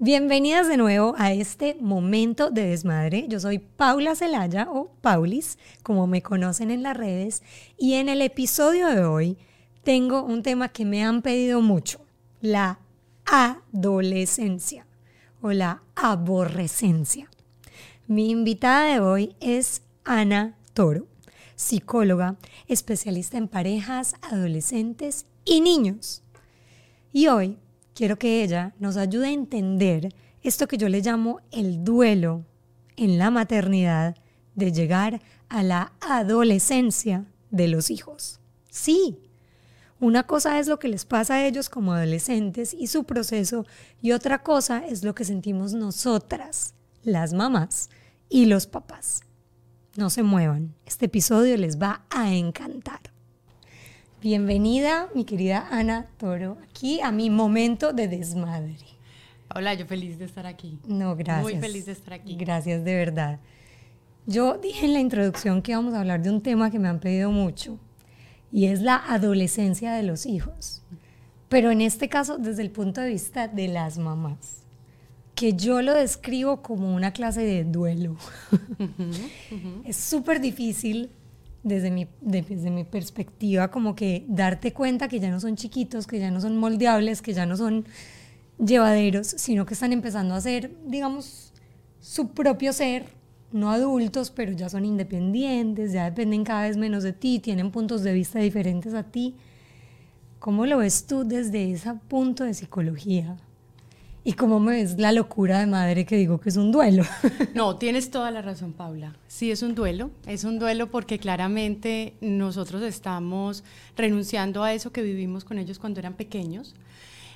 Bienvenidas de nuevo a este momento de desmadre. Yo soy Paula Celaya o Paulis, como me conocen en las redes, y en el episodio de hoy tengo un tema que me han pedido mucho, la adolescencia o la aborrecencia. Mi invitada de hoy es Ana Toro, psicóloga, especialista en parejas, adolescentes y niños. Y hoy quiero que ella nos ayude a entender esto que yo le llamo el duelo en la maternidad de llegar a la adolescencia de los hijos. Sí, una cosa es lo que les pasa a ellos como adolescentes y su proceso y otra cosa es lo que sentimos nosotras, las mamás y los papás. No se muevan, este episodio les va a encantar. Bienvenida, mi querida Ana Toro, aquí a mi momento de desmadre. Hola, yo feliz de estar aquí. No, gracias. Muy feliz de estar aquí. Gracias, de verdad. Yo dije en la introducción que vamos a hablar de un tema que me han pedido mucho y es la adolescencia de los hijos. Pero en este caso, desde el punto de vista de las mamás, que yo lo describo como una clase de duelo. Es súper difícil desde mi, desde mi perspectiva, como que darte cuenta que ya no son chiquitos, que ya no son moldeables, que ya no son llevaderos, sino que están empezando a ser, digamos, su propio ser, no adultos, pero ya son independientes, ya dependen cada vez menos de ti, tienen puntos de vista diferentes a ti. ¿Cómo lo ves tú desde ese punto de psicología? ¿Y cómo me ves la locura de madre que digo que es un duelo? No, tienes toda la razón, Paula. Sí, es un duelo. Es un duelo porque claramente nosotros estamos renunciando a eso que vivimos con ellos cuando eran pequeños,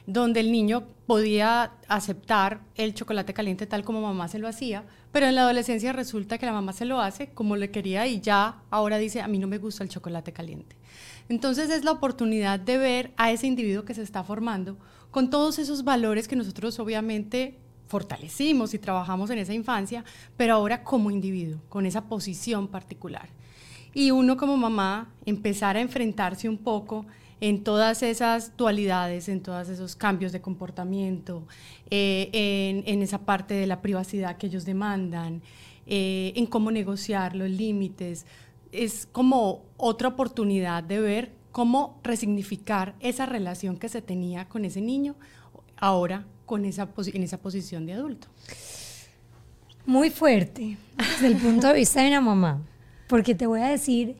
donde el niño podía aceptar el chocolate caliente tal como mamá se lo hacía, pero en la adolescencia resulta que la mamá se lo hace como le quería y ya ahora dice, a mí no me gusta el chocolate caliente. Entonces es la oportunidad de ver a ese individuo que se está formando con todos esos valores que nosotros obviamente fortalecimos y trabajamos en esa infancia, pero ahora como individuo, con esa posición particular. Y uno como mamá empezar a enfrentarse un poco en todas esas dualidades, en todos esos cambios de comportamiento, eh, en, esa parte de la privacidad que ellos demandan, eh, en cómo negociar los límites. Es como otra oportunidad de ver cómo resignificar esa relación que se tenía con ese niño ahora con esa en esa posición de adulto. Muy fuerte desde el punto de vista de una mamá, porque te voy a decir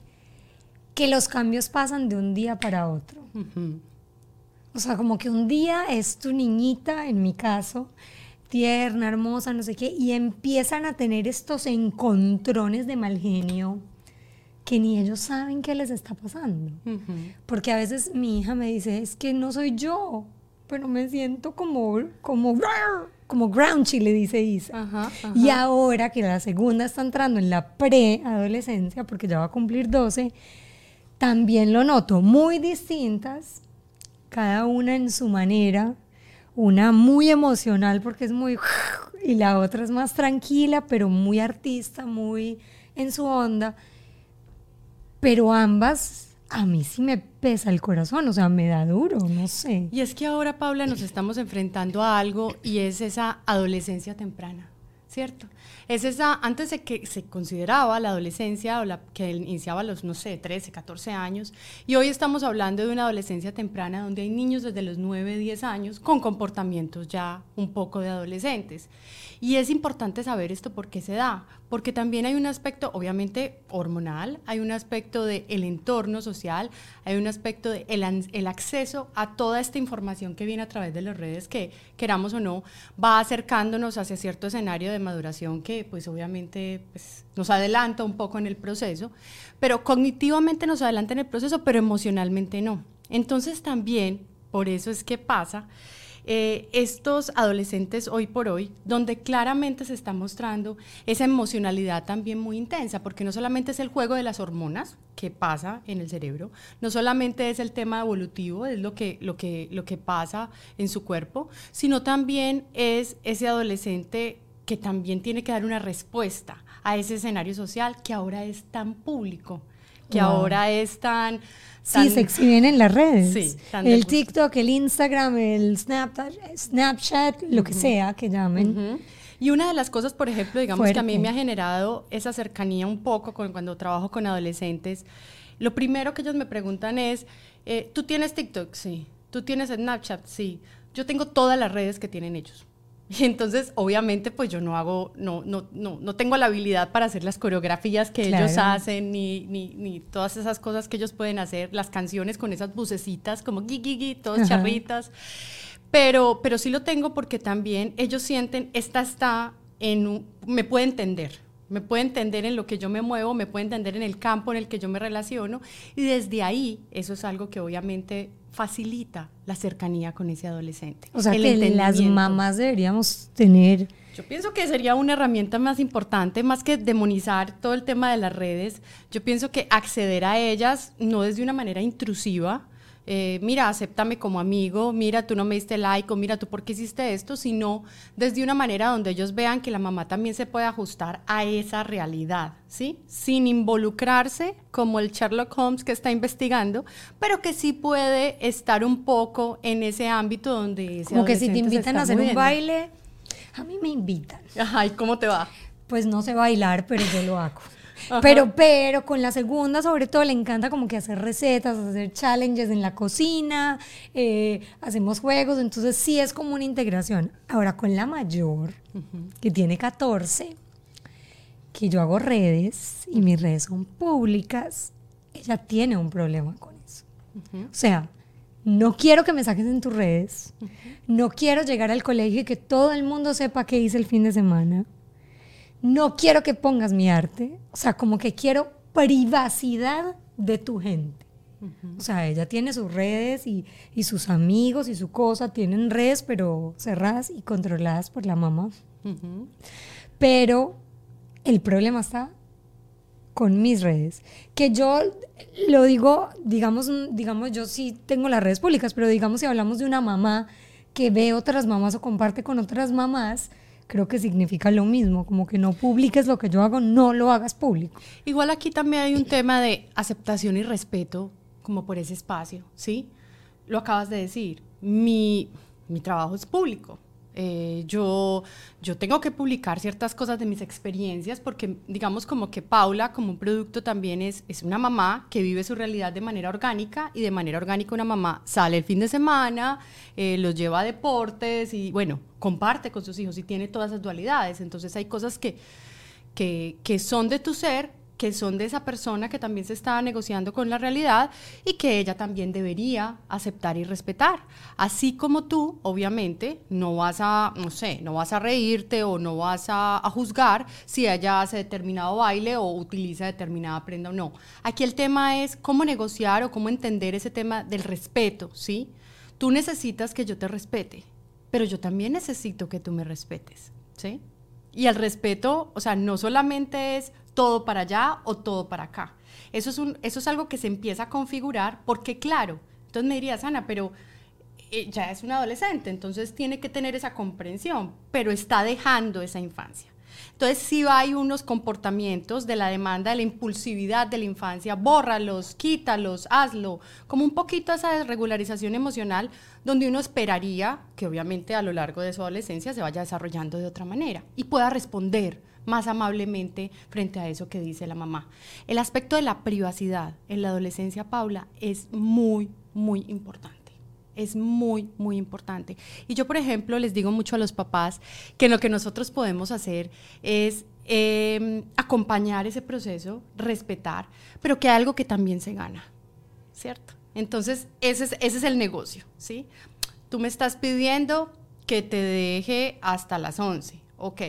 que los cambios pasan de un día para otro. O sea, como que un día es tu niñita, en mi caso, tierna, hermosa, no sé qué, y empiezan a tener estos encontrones de mal genio que ni ellos saben qué les está pasando. Porque a veces mi hija me dice, es que no soy yo, pero me siento como, como, como grouchy, le dice Isa. Y ahora que la segunda está entrando en la preadolescencia, porque ya va a cumplir 12, también lo noto. Muy distintas, cada una en su manera, una muy emocional porque es muy... y la otra es más tranquila, pero muy artista, muy en su onda pero ambas a mí sí me pesa el corazón, o sea, me da duro, no sé. Y es que ahora, Paula, nos estamos enfrentando a algo y es esa adolescencia temprana, ¿cierto? Es esa, antes de que se consideraba la adolescencia o la que iniciaba a los, no sé, 13, 14 años, y hoy estamos hablando de una adolescencia temprana donde hay niños desde los 9, 10 años con comportamientos ya un poco de adolescentes. Y es importante saber esto por qué se da, porque también hay un aspecto, obviamente, hormonal, hay un aspecto del el entorno social, hay un aspecto del de el acceso a toda esta información que viene a través de las redes que, queramos o no, va acercándonos hacia cierto escenario de maduración que, pues, obviamente, pues, nos adelanta un poco en el proceso, pero cognitivamente nos adelanta en el proceso, pero emocionalmente no. Entonces, también, por eso es que pasa eh, estos adolescentes hoy por hoy, donde claramente se está mostrando esa emocionalidad también muy intensa, porque no solamente es el juego de las hormonas que pasa en el cerebro, no solamente es el tema evolutivo, es lo que, lo que, lo que pasa en su cuerpo, sino también es ese adolescente que también tiene que dar una respuesta a ese escenario social que ahora es tan público que ahora es tan... sí, se exhiben en las redes. Sí, tan el TikTok, el Instagram, el Snapchat, Snapchat lo que sea que llamen. Y una de las cosas, por ejemplo, digamos que a mí me ha generado esa cercanía un poco con, cuando trabajo con adolescentes, lo primero que ellos me preguntan es, eh, ¿tú tienes TikTok? Sí. ¿Tú tienes Snapchat? Sí. Yo tengo todas las redes que tienen ellos. Y entonces, obviamente, pues yo no hago, no, no, no, no tengo la habilidad para hacer las coreografías que ellos hacen, ni, ni, ni todas esas cosas que ellos pueden hacer, las canciones con esas bucecitas como gui, gui, gui, todas Ajá. charritas. Pero, pero sí lo tengo porque también ellos sienten, esta está en un, me puede entender, me puede entender en lo que yo me muevo, me puede entender en el campo en el que yo me relaciono y desde ahí eso es algo que obviamente facilita la cercanía con ese adolescente. O sea el que las mamás deberíamos tener Yo pienso que sería una herramienta más importante, más que demonizar todo el tema de las redes. Yo pienso que acceder a ellas no desde una manera intrusiva, eh, mira, acéptame como amigo, mira, tú no me diste like, o mira, tú por qué hiciste esto, sino desde una manera donde ellos vean que la mamá también se puede ajustar a esa realidad, ¿sí? Sin involucrarse como el Sherlock Holmes que está investigando, pero que sí puede estar un poco en ese ámbito donde ese como que si te invitan a hacer un baile, a mí me invitan. Ay, ¿cómo te va? Pues no sé bailar, pero yo lo hago. Ajá. Pero, pero con la segunda, sobre todo, le encanta como que hacer recetas, hacer challenges en la cocina, eh, hacemos juegos, entonces sí es como una integración. Ahora con la mayor, que tiene 14, que yo hago redes y mis redes son públicas, ella tiene un problema con eso. O sea, no quiero que me saques en tus redes, no quiero llegar al colegio y que todo el mundo sepa qué hice el fin de semana no quiero que pongas mi arte, o sea, como que quiero privacidad de tu gente. O sea, ella tiene sus redes y, y sus amigos y su cosa, tienen redes, pero cerradas y controladas por la mamá. Pero el problema está con mis redes. Que yo lo digo, digamos, digamos, yo sí tengo las redes públicas, pero digamos si hablamos de una mamá que ve otras mamás o comparte con otras mamás, creo que significa lo mismo, como que no publiques lo que yo hago, no lo hagas público. Igual aquí también hay un tema de aceptación y respeto como por ese espacio, ¿sí? Lo acabas de decir, mi, mi trabajo es público. Eh, yo, yo tengo que publicar ciertas cosas de mis experiencias porque digamos como que Paula como un producto también es, es una mamá que vive su realidad de manera orgánica y de manera orgánica una mamá sale el fin de semana, eh, los lleva a deportes y bueno, comparte con sus hijos y tiene todas esas dualidades. Entonces hay cosas que, que, que son de tu ser, que son de esa persona que también se está negociando con la realidad y que ella también debería aceptar y respetar. Así como tú, obviamente, no vas a, no sé, no vas a reírte o no vas a, a juzgar si ella hace determinado baile o utiliza determinada prenda o no. Aquí el tema es cómo negociar o cómo entender ese tema del respeto, ¿sí? Tú necesitas que yo te respete, pero yo también necesito que tú me respetes, ¿sí? Y el respeto, o sea, no solamente es todo para allá o todo para acá. Eso es, un, eso es algo que se empieza a configurar porque, claro, entonces me dirías, Ana, pero eh, ya es un adolescente, entonces tiene que tener esa comprensión, pero está dejando esa infancia. Entonces sí hay unos comportamientos de la demanda, de la impulsividad de la infancia, bórralos, quítalos, hazlo, como un poquito esa desregularización emocional donde uno esperaría que obviamente a lo largo de su adolescencia se vaya desarrollando de otra manera y pueda responder más amablemente frente a eso que dice la mamá. El aspecto de la privacidad en la adolescencia, Paula, es muy, muy importante. Es muy, muy importante. Y yo, por ejemplo, les digo mucho a los papás que lo que nosotros podemos hacer es eh, acompañar ese proceso, respetar, pero que hay algo que también se gana, ¿cierto? Entonces, ese es, ese es el negocio, ¿sí? Tú me estás pidiendo que te deje hasta las 11, ok,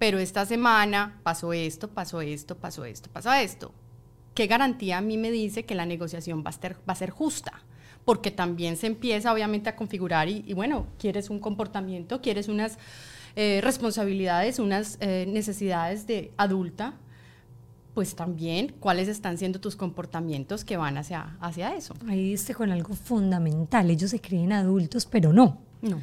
pero esta semana pasó esto, pasó esto, pasó esto, pasó esto. ¿Qué garantía a mí me dice que la negociación va a ser, va a ser justa? Porque también se empieza obviamente a configurar y, y bueno, quieres un comportamiento, quieres unas eh, responsabilidades, unas eh, necesidades de adulta, pues también cuáles están siendo tus comportamientos que van hacia, hacia eso. Ahí diste con algo fundamental. Ellos se creen adultos, pero no. No.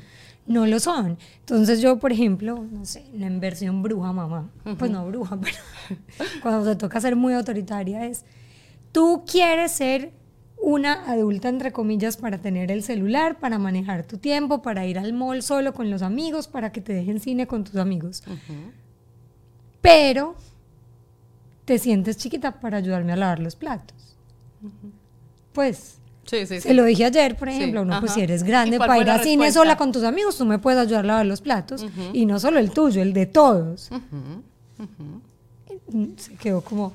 No lo son. Entonces yo, por ejemplo, no sé, la inversión bruja, mamá. Pues no bruja, pero cuando te toca ser muy autoritaria es, Tú quieres ser una adulta, entre comillas, para tener el celular, para manejar tu tiempo, para ir al mall solo con los amigos, para que te dejen cine con tus amigos. Pero te sientes chiquita para ayudarme a lavar los platos. Pues Sí, sí, se lo dije ayer, por ejemplo, no, pues si eres grande para ir al cine sola con tus amigos, tú me puedes ayudar a lavar los platos. Y no solo el tuyo, el de todos. Se quedó como...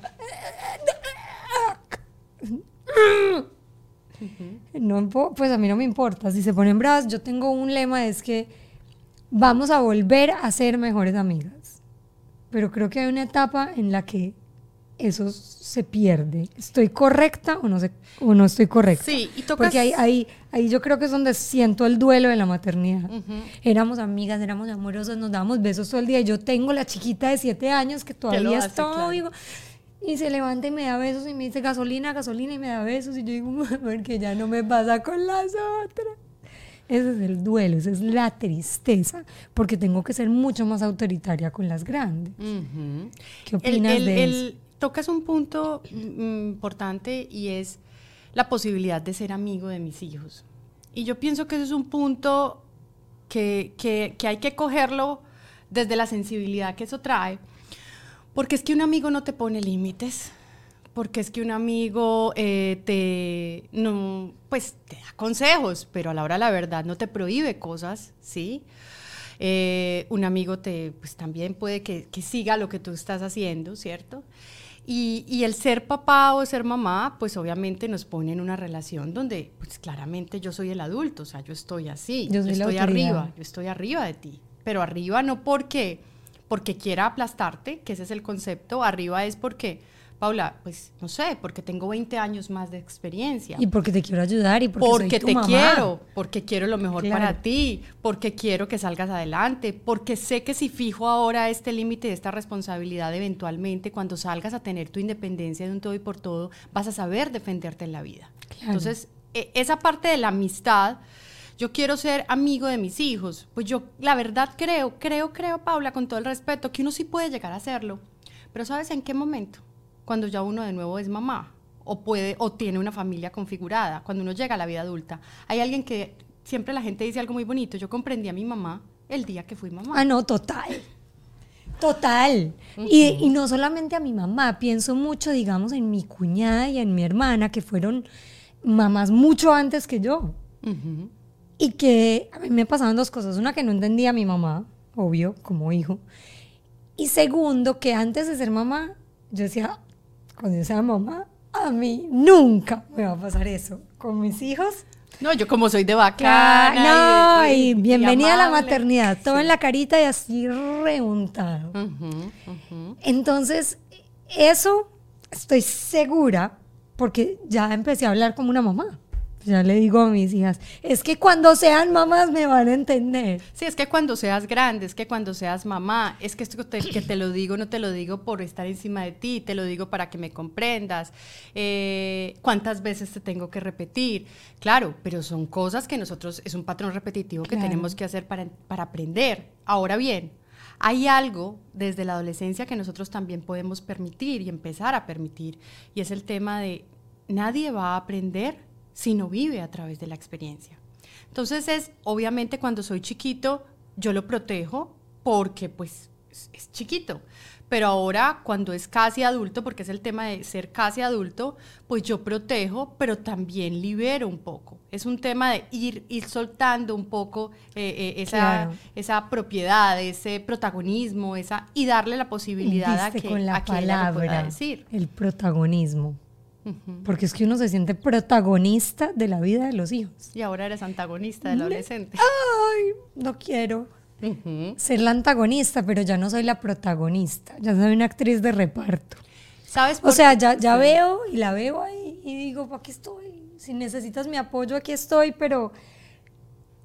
No, pues a mí no me importa. Si se ponen bravas, yo tengo un lema, es que vamos a volver a ser mejores amigas. Pero creo que hay una etapa en la que eso se pierde. ¿Estoy correcta o no, sé, o no estoy correcta? Sí, y tocas... Porque ahí, ahí, ahí yo creo que es donde siento el duelo de la maternidad. Éramos amigas, éramos amorosas, nos dábamos besos todo el día. Yo tengo la chiquita de siete años que todavía estoy... Y se levanta y me da besos y me dice gasolina, gasolina y me da besos. Y yo digo, porque ya no me pasa con las otras. Ese es el duelo, esa es la tristeza, porque tengo que ser mucho más autoritaria con las grandes. ¿Qué opinas de eso? Tocas un punto mm, importante y es la posibilidad de ser amigo de mis hijos. Y yo pienso que ese es un punto que, que, que hay que cogerlo desde la sensibilidad que eso trae, porque es que un amigo no te pone límites, porque es que un amigo eh, te, no, pues, te da consejos, pero a la hora de la verdad no te prohíbe cosas, ¿sí? Eh, un amigo te, pues también puede que, que, siga lo que tú estás haciendo, ¿cierto? Y, y, el ser papá o ser mamá, pues obviamente nos pone en una relación donde, pues claramente yo soy el adulto, o sea, yo estoy así, yo, estoy arriba, yo estoy arriba de ti, pero arriba no porque, porque quiera aplastarte, que ese es el concepto, arriba es porque Paula, pues no sé, porque tengo 20 años más de experiencia. Y porque te quiero ayudar y porque, porque te quiero, porque quiero lo mejor para ti, porque quiero que salgas adelante, porque sé que si fijo ahora este límite, esta responsabilidad, eventualmente cuando salgas a tener tu independencia de un todo y por todo, vas a saber defenderte en la vida. Entonces, e, esa parte de la amistad, yo quiero ser amigo de mis hijos, pues yo la verdad creo, creo, creo, Paula, con todo el respeto, que uno sí puede llegar a hacerlo, pero ¿sabes en qué momento? Cuando ya uno de nuevo es mamá o puede o tiene una familia configurada, cuando uno llega a la vida adulta. Hay alguien que siempre la gente dice algo muy bonito, yo comprendí a mi mamá el día que fui mamá. Ah, no, total. Total. y, no solamente a mi mamá, pienso mucho, digamos, en mi cuñada y en mi hermana, que fueron mamás mucho antes que yo. Y que a mí me pasaban dos cosas. Una, que no entendía a mi mamá, obvio, como hijo. Y segundo, que antes de ser mamá, yo decía, cuando yo sea mamá, a mí nunca me va a pasar eso. Con mis hijos. No, yo como soy de bacana. No, y, bienvenida a la maternidad. Todo en la carita y así reuntado. Entonces, eso estoy segura porque ya empecé a hablar como una mamá. Ya le digo a mis hijas, es que cuando sean mamás me van a entender. Sí, es que cuando seas grande, es que cuando seas mamá, es que esto que te lo digo, no te lo digo por estar encima de ti, te lo digo para que me comprendas. Eh, ¿Cuántas veces te tengo que repetir? Claro, pero son cosas que nosotros, es un patrón repetitivo que tenemos que hacer para, para aprender. Ahora bien, hay algo desde la adolescencia que nosotros también podemos permitir y empezar a permitir, y es el tema de nadie va a aprender sino vive a través de la experiencia. Entonces es, obviamente cuando soy chiquito, yo lo protejo porque pues es, chiquito. Pero ahora cuando es casi adulto, porque es el tema de ser casi adulto, pues yo protejo, pero también libero un poco. Es un tema de ir, ir soltando un poco eh, eh, esa, esa propiedad, ese protagonismo, esa, y darle la posibilidad a que, con la a palabra, pueda decir. El protagonismo. Porque es que uno se siente protagonista de la vida de los hijos. Y ahora eres antagonista del adolescente. Ay, no quiero ser la antagonista, pero ya no soy la protagonista. Ya soy una actriz de reparto. ¿Sabes? o sea, ya, ya veo y la veo ahí y digo, aquí estoy. Si necesitas mi apoyo, aquí estoy, pero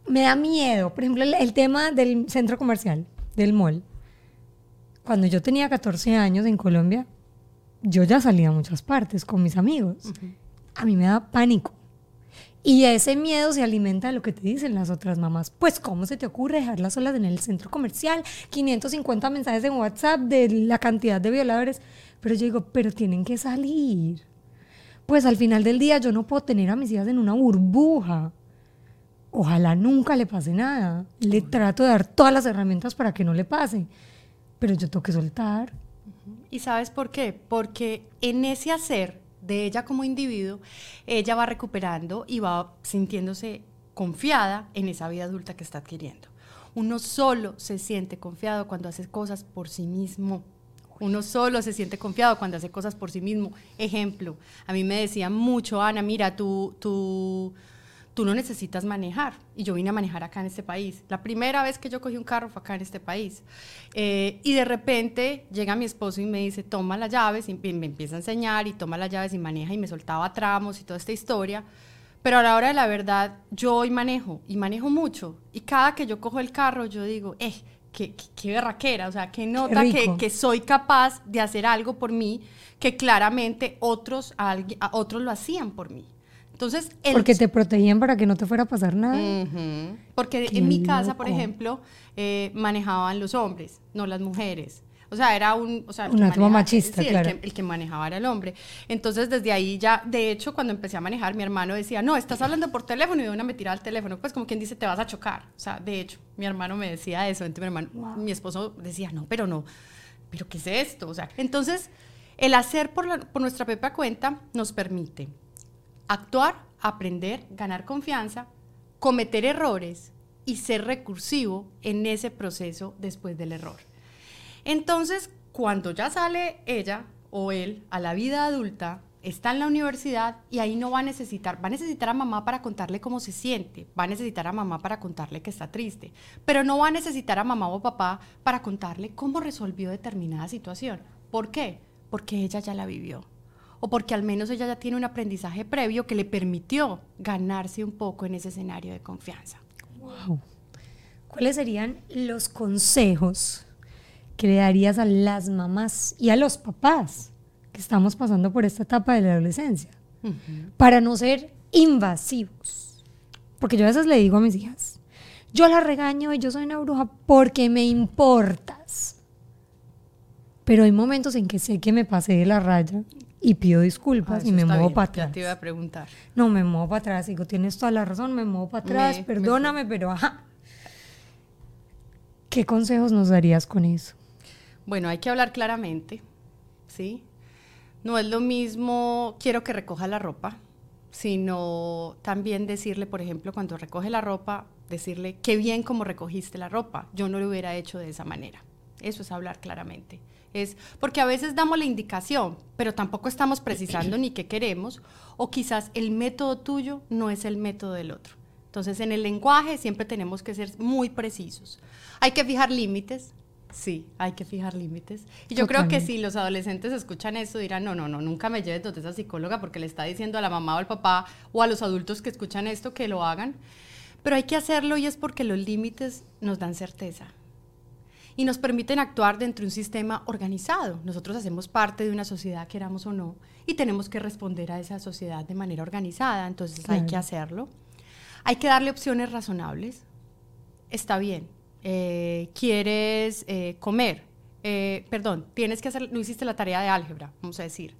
me da miedo. Por ejemplo, el tema del centro comercial, del mall. Cuando yo tenía 14 años en Colombia, yo ya salía a muchas partes con mis amigos. A mí me da pánico. Y ese miedo se alimenta de lo que te dicen las otras mamás. Pues, ¿cómo se te ocurre dejarlas solas en el centro comercial? 550 mensajes en WhatsApp de la cantidad de violadores. Pero yo digo, pero tienen que salir. pues al final del día yo no puedo tener a mis hijas en una burbuja. Ojalá nunca le pase nada. Le trato de dar todas las herramientas para que no le pase. Pero yo tengo que soltar. ¿Y sabes por qué? Porque en ese hacer de ella como individuo, ella va recuperando y va sintiéndose confiada en esa vida adulta que está adquiriendo. Uno solo se siente confiado cuando hace cosas por sí mismo. Uno solo se siente confiado cuando hace cosas por sí mismo. Ejemplo, a mí me decían mucho, Ana, mira, tú, tú, tú no necesitas manejar. Y yo vine a manejar acá en este país. La primera vez que yo cogí un carro fue acá en este país. Eh, y de repente llega mi esposo y me dice, toma las llaves, y me empieza a enseñar y toma las llaves y maneja y me soltaba tramos y toda esta historia. Pero a la hora de la verdad, yo hoy manejo y manejo mucho. Y cada que yo cojo el carro, yo digo, eh, qué, qué, berraquera, o sea, que nota que, que, soy capaz de hacer algo por mí que claramente otros, a, otros lo hacían por mí. Entonces, Porque te protegían para que no te fuera a pasar nada. Porque en mi casa, por ejemplo, eh, manejaban los hombres, no las mujeres. O sea, era un... O sea, Una machista, claro. El que, manejaba era el hombre. Entonces, desde ahí ya, de hecho, cuando empecé a manejar, mi hermano decía, no, estás hablando por teléfono y de una me tiraba el teléfono. Pues como quien dice, te vas a chocar. O sea, de hecho, mi hermano me decía eso. Entonces, mi, hermano, mi esposo decía, no, pero no. ¿Pero qué es esto? O sea, entonces, el hacer por, por nuestra propia cuenta nos permite actuar, aprender, ganar confianza, cometer errores y ser recursivo en ese proceso después del error. Entonces, cuando ya sale ella o él a la vida adulta, está en la universidad y ahí no va a necesitar, va a necesitar a mamá para contarle cómo se siente, va a necesitar a mamá para contarle que está triste, pero no va a necesitar a mamá o papá para contarle cómo resolvió determinada situación. ¿Por qué? Porque ella ya la vivió o porque al menos ella ya tiene un aprendizaje previo que le permitió ganarse un poco en ese escenario de confianza. Wow. ¿Cuáles serían los consejos que le darías a las mamás y a los papás que estamos pasando por esta etapa de la adolescencia para no ser invasivos? Porque yo a veces le digo a mis hijas, yo la regaño y yo soy una bruja porque me importas. Pero hay momentos en que sé que me pasé de la raya y pido disculpas ah, y me muevo para atrás. Ya te iba a preguntar. No, me muevo para atrás. Digo, tienes toda la razón, me muevo para atrás, perdóname, pero ajá. ¿Qué consejos nos darías con eso? Bueno, hay que hablar claramente, ¿sí? No es lo mismo, quiero que recoja la ropa, sino también decirle, por ejemplo, cuando recoge la ropa, decirle, qué bien como recogiste la ropa, yo no lo hubiera hecho de esa manera. Eso es hablar claramente. Es porque a veces damos la indicación, pero tampoco estamos precisando ni qué queremos, o quizás el método tuyo no es el método del otro. Entonces, en el lenguaje siempre tenemos que ser muy precisos. Hay que fijar límites, Sí, hay que fijar límites. Y yo creo que si los adolescentes escuchan eso, dirán, no, no, no, nunca me lleves donde esa psicóloga porque le está diciendo a la mamá o al papá o a los adultos que escuchan esto que lo hagan. Pero hay que hacerlo y es porque los límites nos dan certeza y nos permiten actuar dentro de un sistema organizado. Nosotros hacemos parte de una sociedad, queramos o no, y tenemos que responder a esa sociedad de manera organizada, entonces hay que hacerlo. Hay que darle opciones razonables. Está bien, eh, quieres eh, comer, eh, perdón, tienes que hacer, no hiciste la tarea de álgebra, vamos a decir.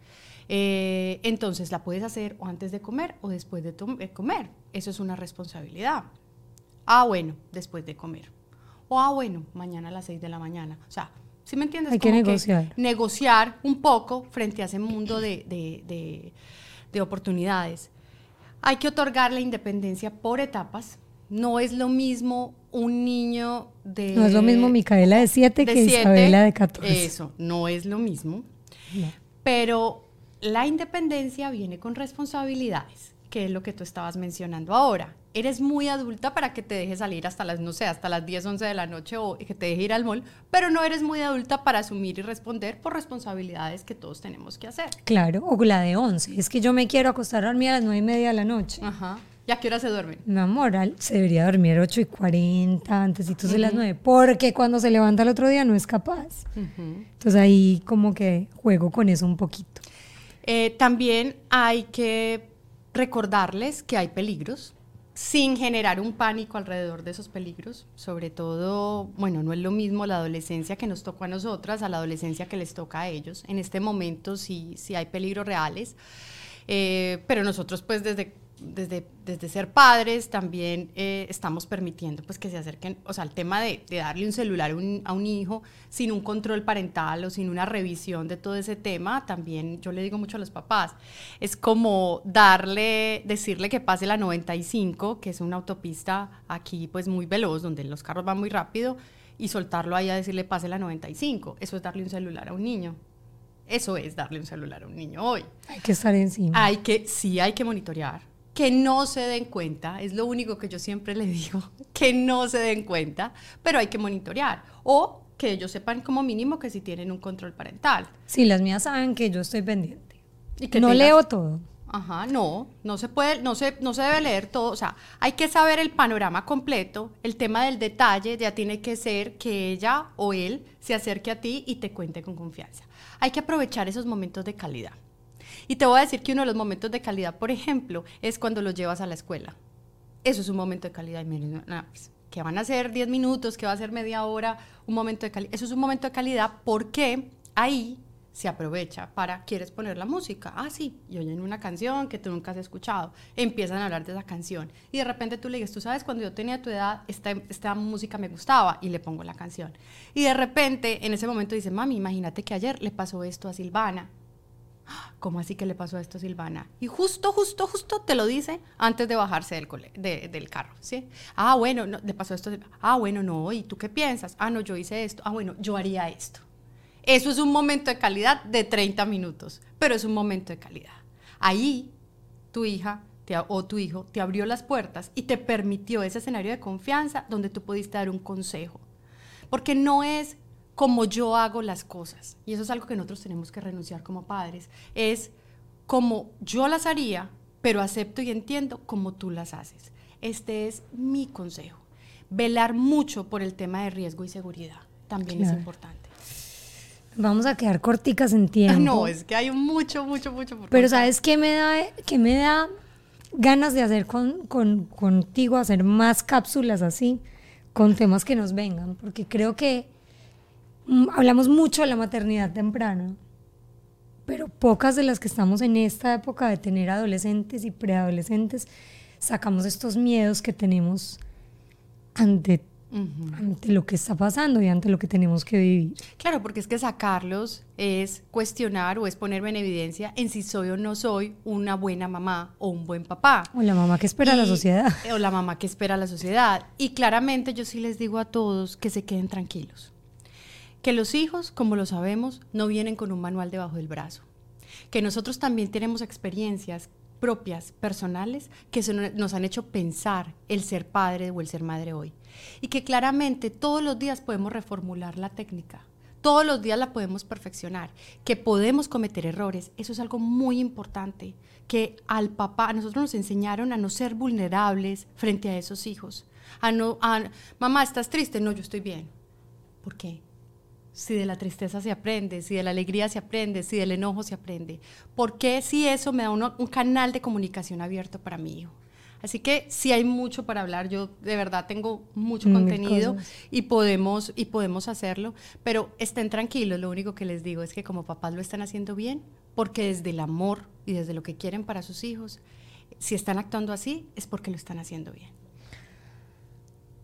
entonces la puedes hacer o antes de comer o después de comer. Eso es una responsabilidad. Ah, bueno, después de comer o ah, bueno, mañana a las 6 de la mañana. O sea, ¿sí me entiendes? Hay que negociar. negociar un poco frente a ese mundo de, de, de, oportunidades. Hay que otorgar la independencia por etapas. No es lo mismo un niño de... No es lo mismo Micaela de 7 que Isabela de 14. Eso, no es lo mismo. Pero la independencia viene con responsabilidades, que es lo que tú estabas mencionando ahora eres muy adulta para que te dejes salir hasta las, no sé, hasta las 10, 11 de la noche o que te deje ir al mall, pero no eres muy adulta para asumir y responder por responsabilidades que todos tenemos que hacer. Claro, o la de 11. Es que yo me quiero acostar a dormir a las 9 y media de la noche. Ajá. ¿Y a qué hora se duerme? Mi amor, se debería dormir a 8 y 40, antes uh de las 9, porque cuando se levanta el otro día no es capaz. Entonces ahí como que juego con eso un poquito. Eh, también hay que recordarles que hay peligros, sin generar un pánico alrededor de esos peligros. Sobre todo, bueno, no es lo mismo la adolescencia que nos tocó a nosotras a la adolescencia que les toca a ellos. En este momento sí, sí hay peligros reales. Eh, pero nosotros pues desde desde, desde ser padres también eh, estamos permitiendo pues que se acerquen, o sea, el tema de, darle un celular a un hijo sin un control parental o sin una revisión de todo ese tema, también yo le digo mucho a los papás, es como darle, decirle que pase la 95, que es una autopista aquí pues muy veloz, donde los carros van muy rápido, y soltarlo ahí a decirle pase la 95, eso es darle un celular a un niño. Eso es darle un celular a un niño hoy. Hay que estar encima. Hay que, sí, hay que monitorear que no se den cuenta, es lo único que yo siempre le digo, que no se den cuenta, pero hay que monitorear. O que ellos sepan como mínimo que si tienen un control parental. Sí, las mías saben que yo estoy pendiente. Y que no leo todo. Ajá, no, no se puede, no se, no se debe leer todo, o sea, hay que saber el panorama completo, el tema del detalle ya tiene que ser que ella o él se acerque a ti y te cuente con confianza. Hay que aprovechar esos momentos de calidad. Y te voy a decir que uno de los momentos de calidad, por ejemplo, es cuando los llevas a la escuela. Eso es un momento de calidad. Y pues, que van a ser 10 minutos, que va a ser media hora, un momento de calidad. Eso es un momento de calidad porque ahí se aprovecha para, ¿quieres poner la música? Ah, sí, y oyen una canción que tú nunca has escuchado. Empiezan a hablar de esa canción. Y de repente tú le dices, tú sabes, cuando yo tenía tu edad, esta, esta música me gustaba y le pongo la canción. Y de repente, en ese momento dice, mami, imagínate que ayer le pasó esto a Silvana ¿cómo así que le pasó a esto Silvana? Y justo, justo, justo te lo dice antes de bajarse del, del carro, ¿sí? Ah, bueno, no, le pasó esto. Ah, bueno, no, ¿y tú qué piensas? Ah, no, yo hice esto. Ah, bueno, yo haría esto. Eso es un momento de calidad de 30 minutos, pero es un momento de calidad. Ahí tu hija o tu hijo te abrió las puertas y te permitió ese escenario de confianza donde tú pudiste dar un consejo. Porque no es como yo hago las cosas. Y eso es algo que nosotros tenemos que renunciar como padres. Es como yo las haría, pero acepto y entiendo como tú las haces. Este es mi consejo. Velar mucho por el tema de riesgo y seguridad también es importante. Vamos a quedar corticas en tiempo. No, es que hay mucho, mucho, mucho. pero ¿sabes qué me da, qué me da ganas de hacer con, con, contigo, hacer más cápsulas así, con temas que nos vengan? Porque creo que hablamos mucho de la maternidad temprana, pero pocas de las que estamos en esta época de tener adolescentes y preadolescentes sacamos estos miedos que tenemos ante, ante lo que está pasando y ante lo que tenemos que vivir. Claro, porque es que sacarlos es cuestionar o es ponerme en evidencia en si soy o no soy una buena mamá o un buen papá. O la mamá que espera la sociedad. O la mamá que espera la sociedad. Y claramente yo sí les digo a todos que se queden tranquilos que los hijos, como lo sabemos, no vienen con un manual debajo del brazo, que nosotros también tenemos experiencias propias, personales, que nos han hecho pensar el ser padre o el ser madre hoy. Y que claramente todos los días podemos reformular la técnica, todos los días la podemos perfeccionar, que podemos cometer errores, eso es algo muy importante, que al papá, a nosotros nos enseñaron a no ser vulnerables frente a esos hijos, a no, a, mamá, ¿estás triste? No, yo estoy bien. ¿Por qué? Si de la tristeza se aprende, si de la alegría se aprende, si del enojo se aprende? ¿Por qué si eso me da un canal de comunicación abierto para mi hijo? Así que sí hay mucho para hablar, yo de verdad tengo mucho contenido y podemos, y podemos hacerlo, pero estén tranquilos, lo único que les digo es que como papás lo están haciendo bien, porque desde el amor y desde lo que quieren para sus hijos, si están actuando así, es porque lo están haciendo bien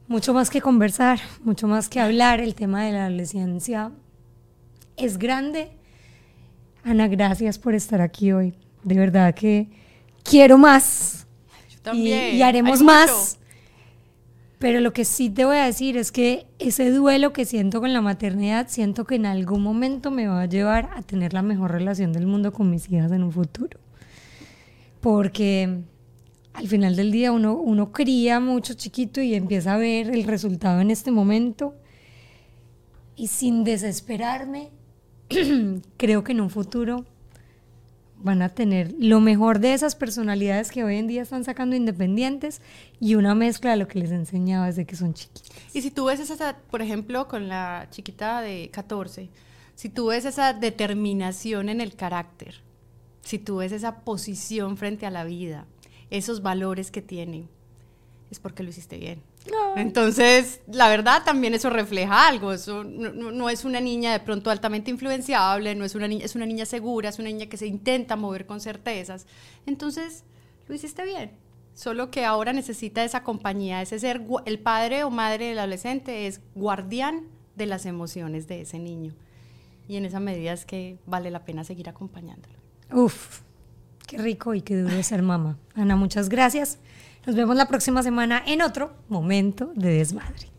mucho más que conversar, mucho más que hablar. El tema de la adolescencia es grande. Ana, gracias por estar aquí hoy. De verdad que quiero más. Yo también. Y, haremos más. Pero lo que sí te voy a decir es que ese duelo que siento con la maternidad, siento que en algún momento me va a llevar a tener la mejor relación del mundo con mis hijas en un futuro. Porque al final del día uno, uno cría mucho chiquito y empieza a ver el resultado en este momento. Y sin desesperarme, creo que en un futuro van a tener lo mejor de esas personalidades que hoy en día están sacando independientes y una mezcla de lo que les enseñaba desde que son chiquitos. Y si tú ves esa, por ejemplo, con la chiquita de 14, si tú ves esa determinación en el carácter, si tú ves esa posición frente a la vida, esos valores que tienen, es porque lo hiciste bien. Entonces, la verdad, también eso refleja algo. Eso no, es una niña de pronto altamente influenciable, no es una niña, es una niña segura, es una niña que se intenta mover con certezas. Entonces, lo hiciste bien. Solo que ahora necesita esa compañía, ese ser, el padre o madre del adolescente es guardián de las emociones de ese niño. Y en esa medida es que vale la pena seguir acompañándolo. Uf, rico y qué duro ser mamá. Ana, muchas gracias. Nos vemos la próxima semana en otro momento de desmadre.